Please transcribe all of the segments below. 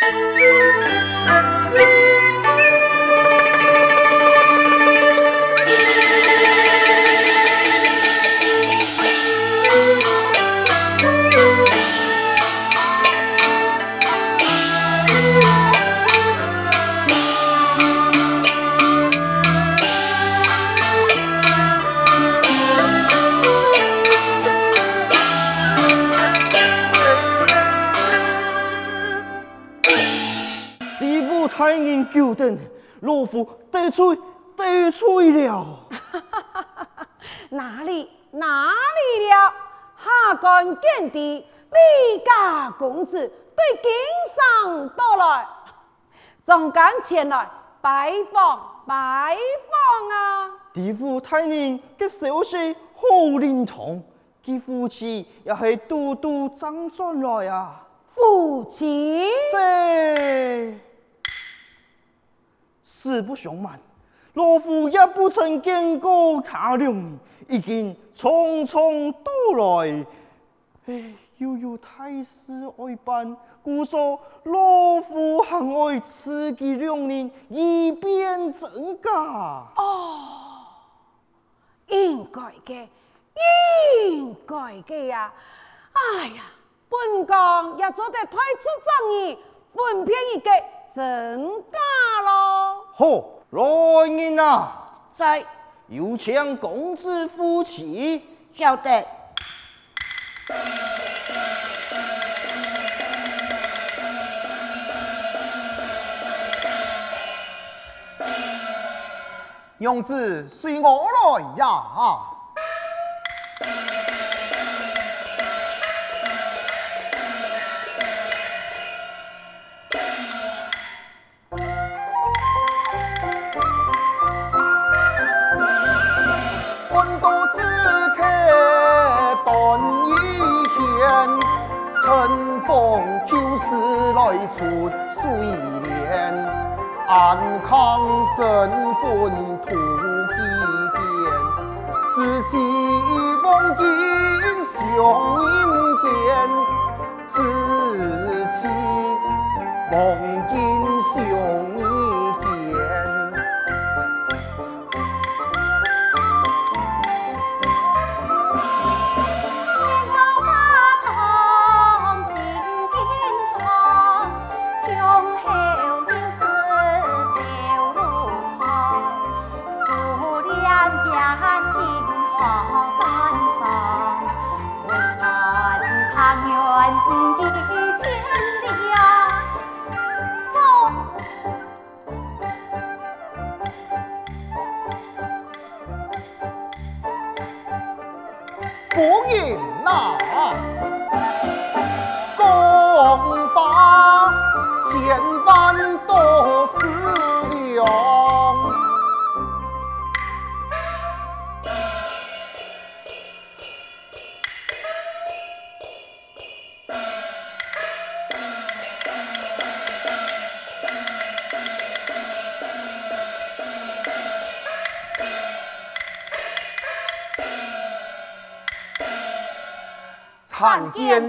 就 得罪了，哪里哪里了？下官见的李家公子对京上到来，总敢前来拜访拜访啊！地府太人嘅消息好灵通，佢夫妻也系嘟嘟张转来啊！夫妻这。实不相瞒，老夫也不曾见过他两人，已经匆匆到来。哎，又有太师爱办，故说老夫很爱刺激两人，以便增加。哦，应该嘅，应该嘅呀！哎呀，本宫也做得太出众意，分片一个真假咯。好，来人啊！在，有请公子夫妻。晓得。娘子随我来呀！出水莲安康，身分土。参见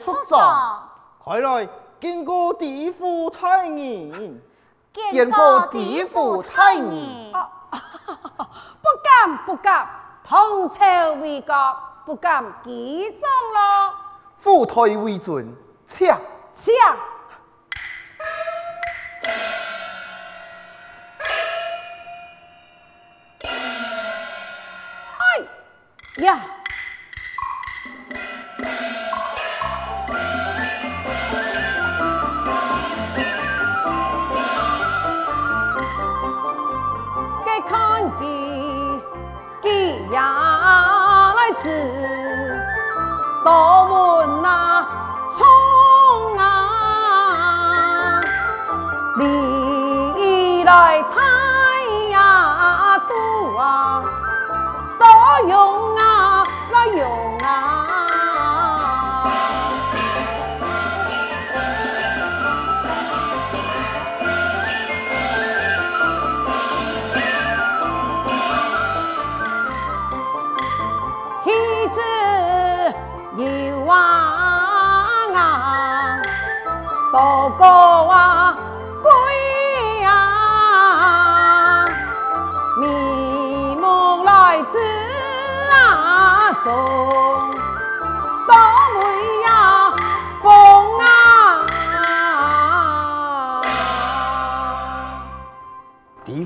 出状，快来见过地府太人，见过地府太人，不敢不敢，同朝为国，不敢记状咯。夫退为尊，请请。哎呀！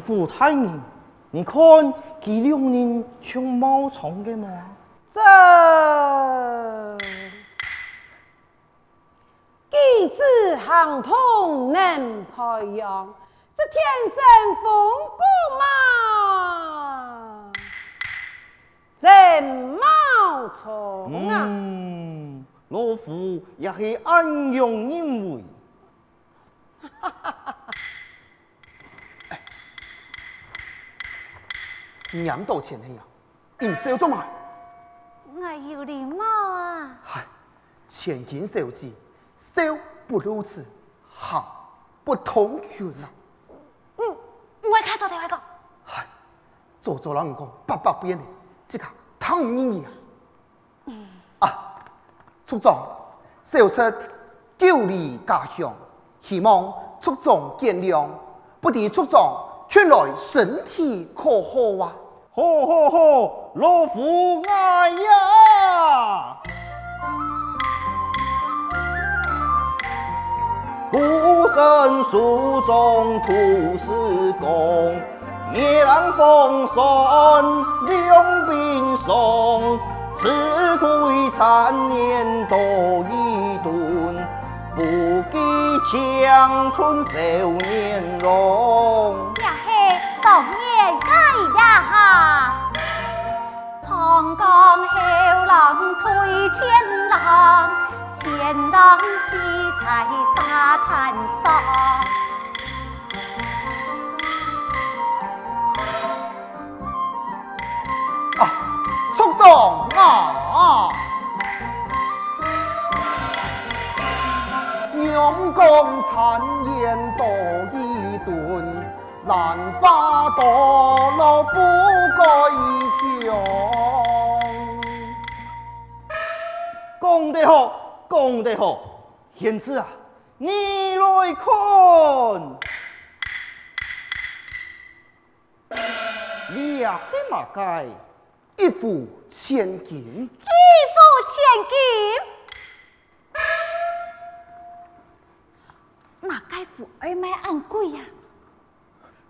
地府太人，你看这两人像冒充的吗？这机智行通能培养，这天生风骨嘛，真冒虫啊！嗯，老夫也是安样认为。哈哈哈！娘道歉呀，你笑做嘛？我有礼貌啊！嗨，千金小姐，笑不如此，行不通权啊！嗯，我开做第二个。嗨，做做人讲八百遍的，即刻汤你啊！嗯啊，畜总，小妾久离家乡，希望畜总见谅，不知畜总劝来身体可好啊？好好好，老夫爱呀！孤身书中图师公，夜郎风霜两鬓霜，吃亏残年多一顿，不计长春少年容。呀嘿，当年该呀哈，长江后浪推前浪，前浪戏在沙滩上。啊，畜总啊！阳光残烟多一顿，兰花堕落不该香。讲得好，讲得好，贤侄啊，你来看，你呀，黑马街一府千金，一府千金。马街府二卖按贵呀？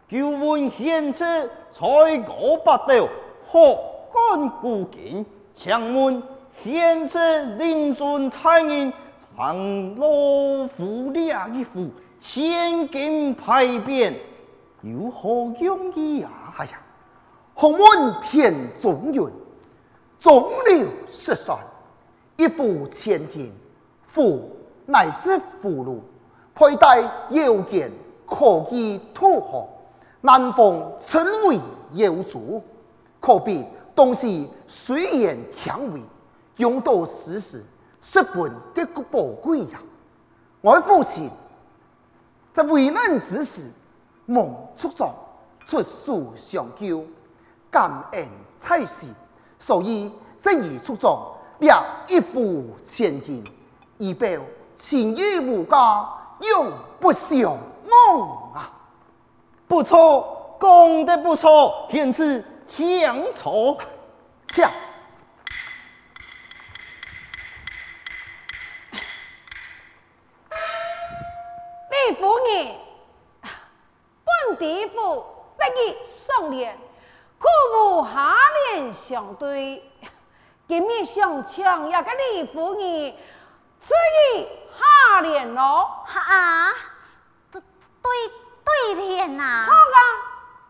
就问贤侄才高八斗，何敢顾金？请问贤侄令尊太人常老夫俩一副千金牌匾，有何用意呀？哎呀，洪门偏中原，中流失算，一副千金，府乃是俘虏。佩戴腰间，可以土豪；南方称为妖族，可比东西虽然强为，用到时时十分的宝贵呀！我的父亲在危难之时，蒙畜总出书相救，感恩在心，所以赠与畜总两一府千金，以表情义无价。永不相忘啊！不错，讲得不错，天赐强错强。李夫人，本地府得以上联，苦无下联相对，今日上场要跟李夫人此意。下联咯，啊，对对对联呐，错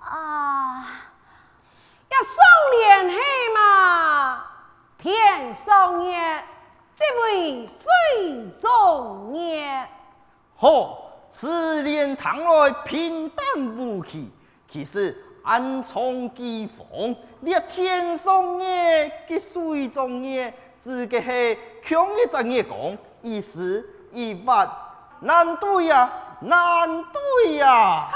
啊，啊，要双联嘿嘛，天上月，这位水中月，好，此联倘来平淡无奇，其实暗藏机锋，你天上月跟水中月，只个是强一阵月讲，意思。一万难对呀，难对呀！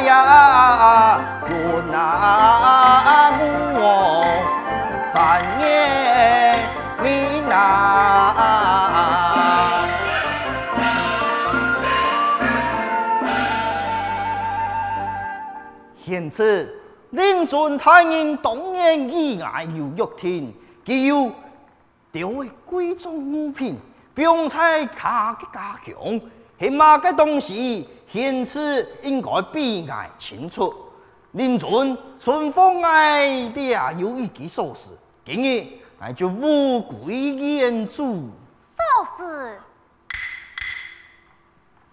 呀，冤哪我三年命哪，因此令尊太人当年以爱有玉听，既有调为贵重物品。不用猜他的家乡是嘛个东西，现实应该比较清楚。令尊春风爱的啊，有一件钥匙，今日俺就无归言主。钥匙，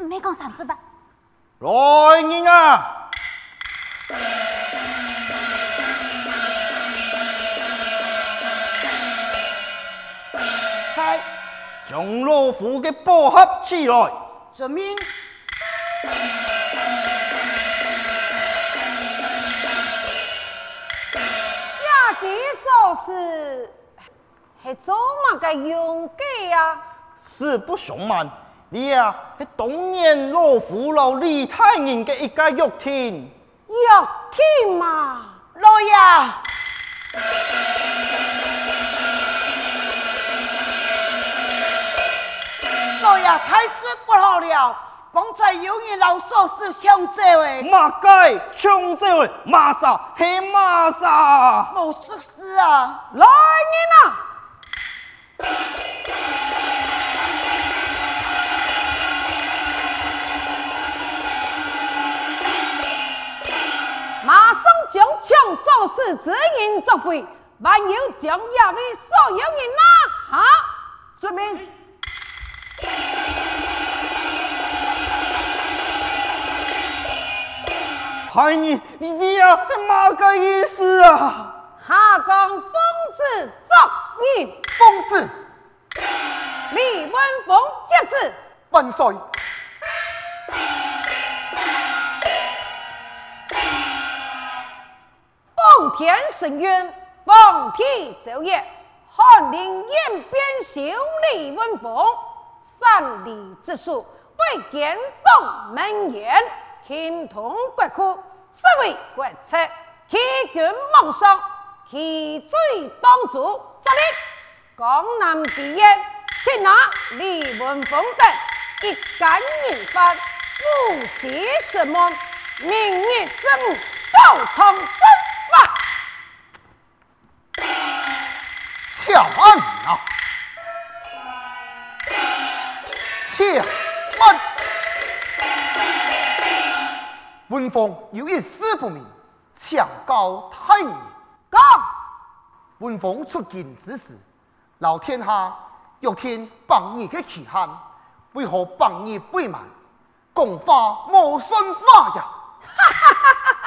没讲三次吧？来人啊！猜。将老虎给包合起来，遵命。呀，这首是是做嘛个用的呀？是不相瞒，你呀是当年老夫老李太人的一个玉听。玉听嘛，老爷。老爷，太师不好了！方才有人老说是抢走的，马该抢走的，马上黑马上，冇事事啊！来人啊！马上将抢首饰之人捉回，还有将亚位所有人拿下，遵命。嗨，你你你呀，嘛个意思啊？下岗奉旨作人，奉旨。李文峰接旨，万岁。奉天承运，奉天奏业，翰林院编修李文峰。三里之术，为建东门院，听通国库，实为国策，欺君罔上，其罪当诛。这里江南第一，擒拿李文峰等，一干人犯，不惜什么，明日正午，高唱正法。巧案啊！且慢，文峰有一事不明，强告太爷。告文峰出京之时，老天下欲天帮你的期限，为何帮你不满？共法无顺法呀！哈哈哈哈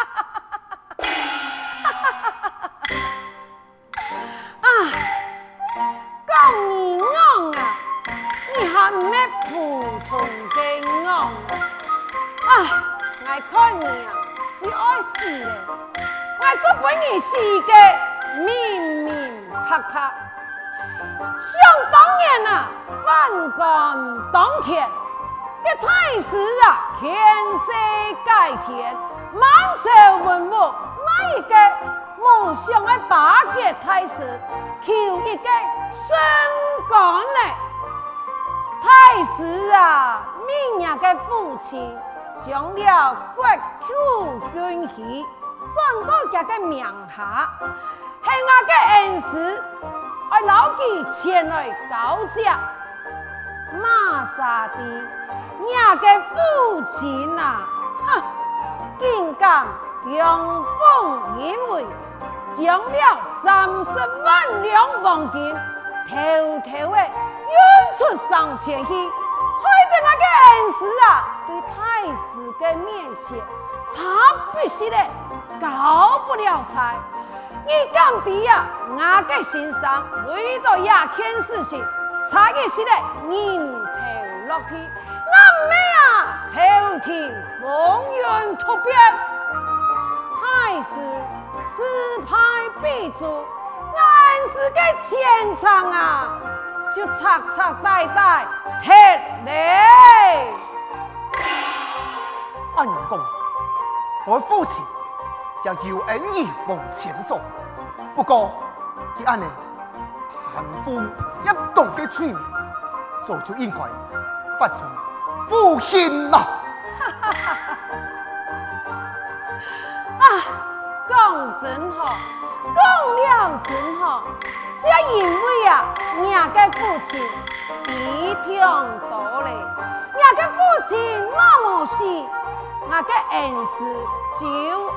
本你是一个明明白白，想当年啊，反干当天，这太师啊，天色改天，满朝文武哪一个梦想的巴结太师，求一个升官呢？太师啊，明日的父亲将了国库军费转到这个名下，系我的恩师，我老记前来高价。马沙的，你个父亲啊，哼，竟敢阳奉阴违，将了三十万两黄金偷偷的运出上前去，害得那个恩师啊，对太师的面前差不些的交不了差。你讲的呀，我个心上为到一件事情。差一些嘞，人头落地，那咩啊？朝廷风云突变，太师失败必诛，俺是个前场啊，就彻彻底底铁嘞。按你讲，我父亲要有恩义往前走，不过你按呢？贫富一动的催眠，早就应该发出负心了。啊，讲真好，讲了真好，这因为啊，伢个父亲比天多嘞，伢个父亲那么细，伢个恩师就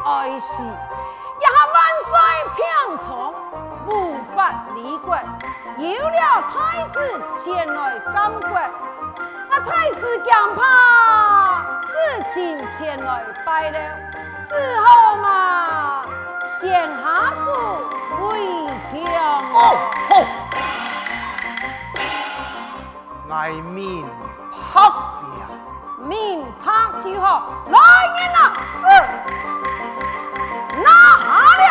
爱死，也万岁偏宠。无法离国，有了太子前来监国，啊太师惊怕事情前来败了，只好嘛先下书为强。哦吼，爱民拍呀，民拍就好，来人呐，二拿好了。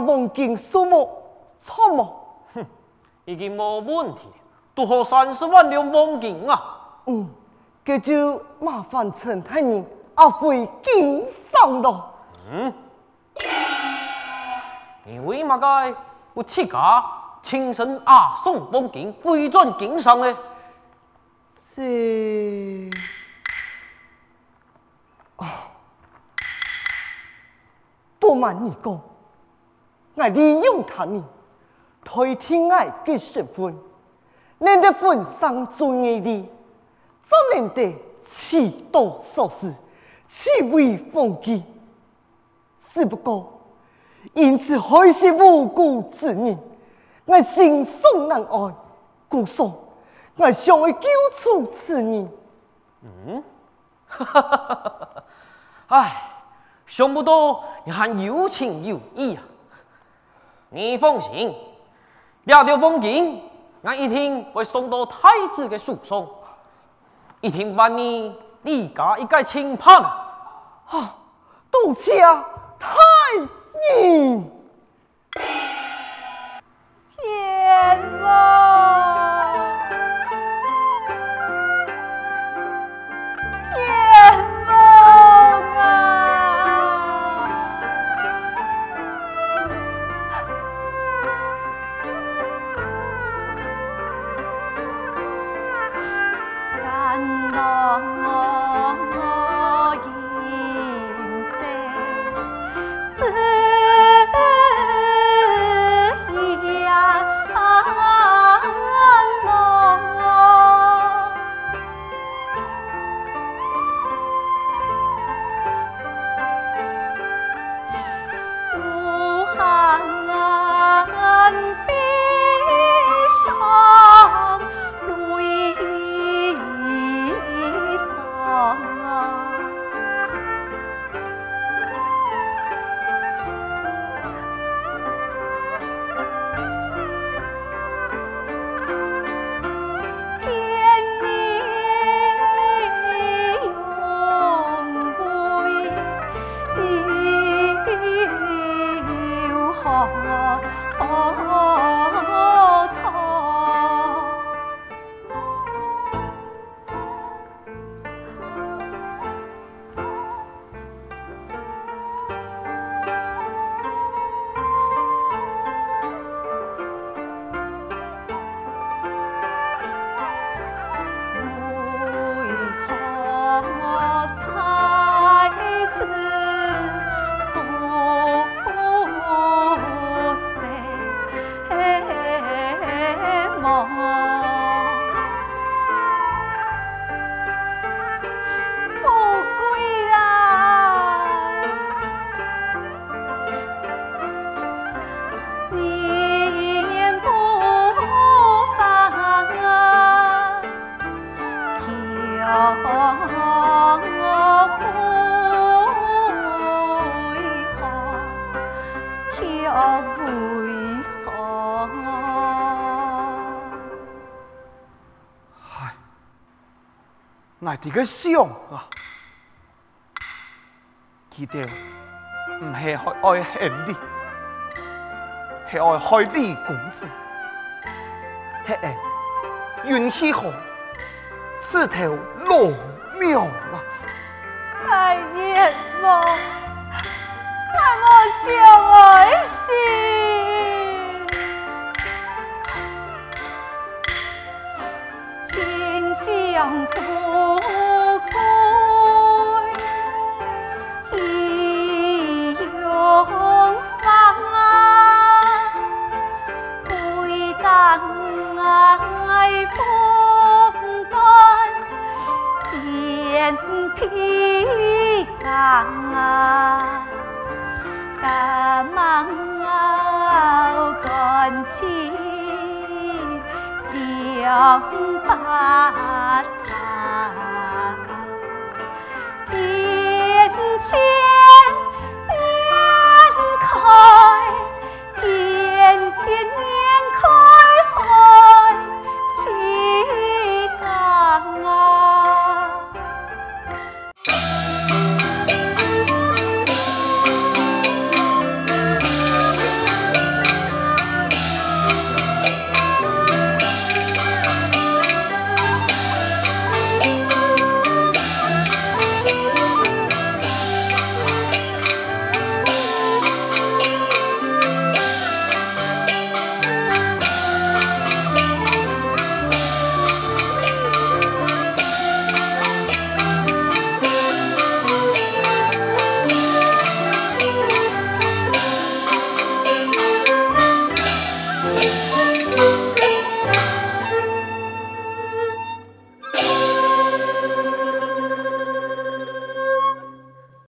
要黄金数目错吗？哼，已经没问题，多好三十万两黄金啊！嗯，这就麻烦陈太人阿飞经商了。嗯，你为嘛该不起家亲身阿送黄金回转经商呢？是啊，不瞒你讲。我利用他们，代替爱的身份，难得份上尊严的，怎能得气度所事，气威风纪？只不过因此还是无辜之人，我心伤难安，故说我想要救出此人，嗯，哈哈哈哈哈！哎，想不到你还有情有义啊！你放心，两条风景，俺一定会送到太子的手上，一听把你立家一概清判啊！多谢太子。天啊。我哋个想啊，记得唔系爱恨你，系爱害你公子，系爱运气好，四条老苗心，亲相顾。披裳啊，大忙啊，扬帆踏歌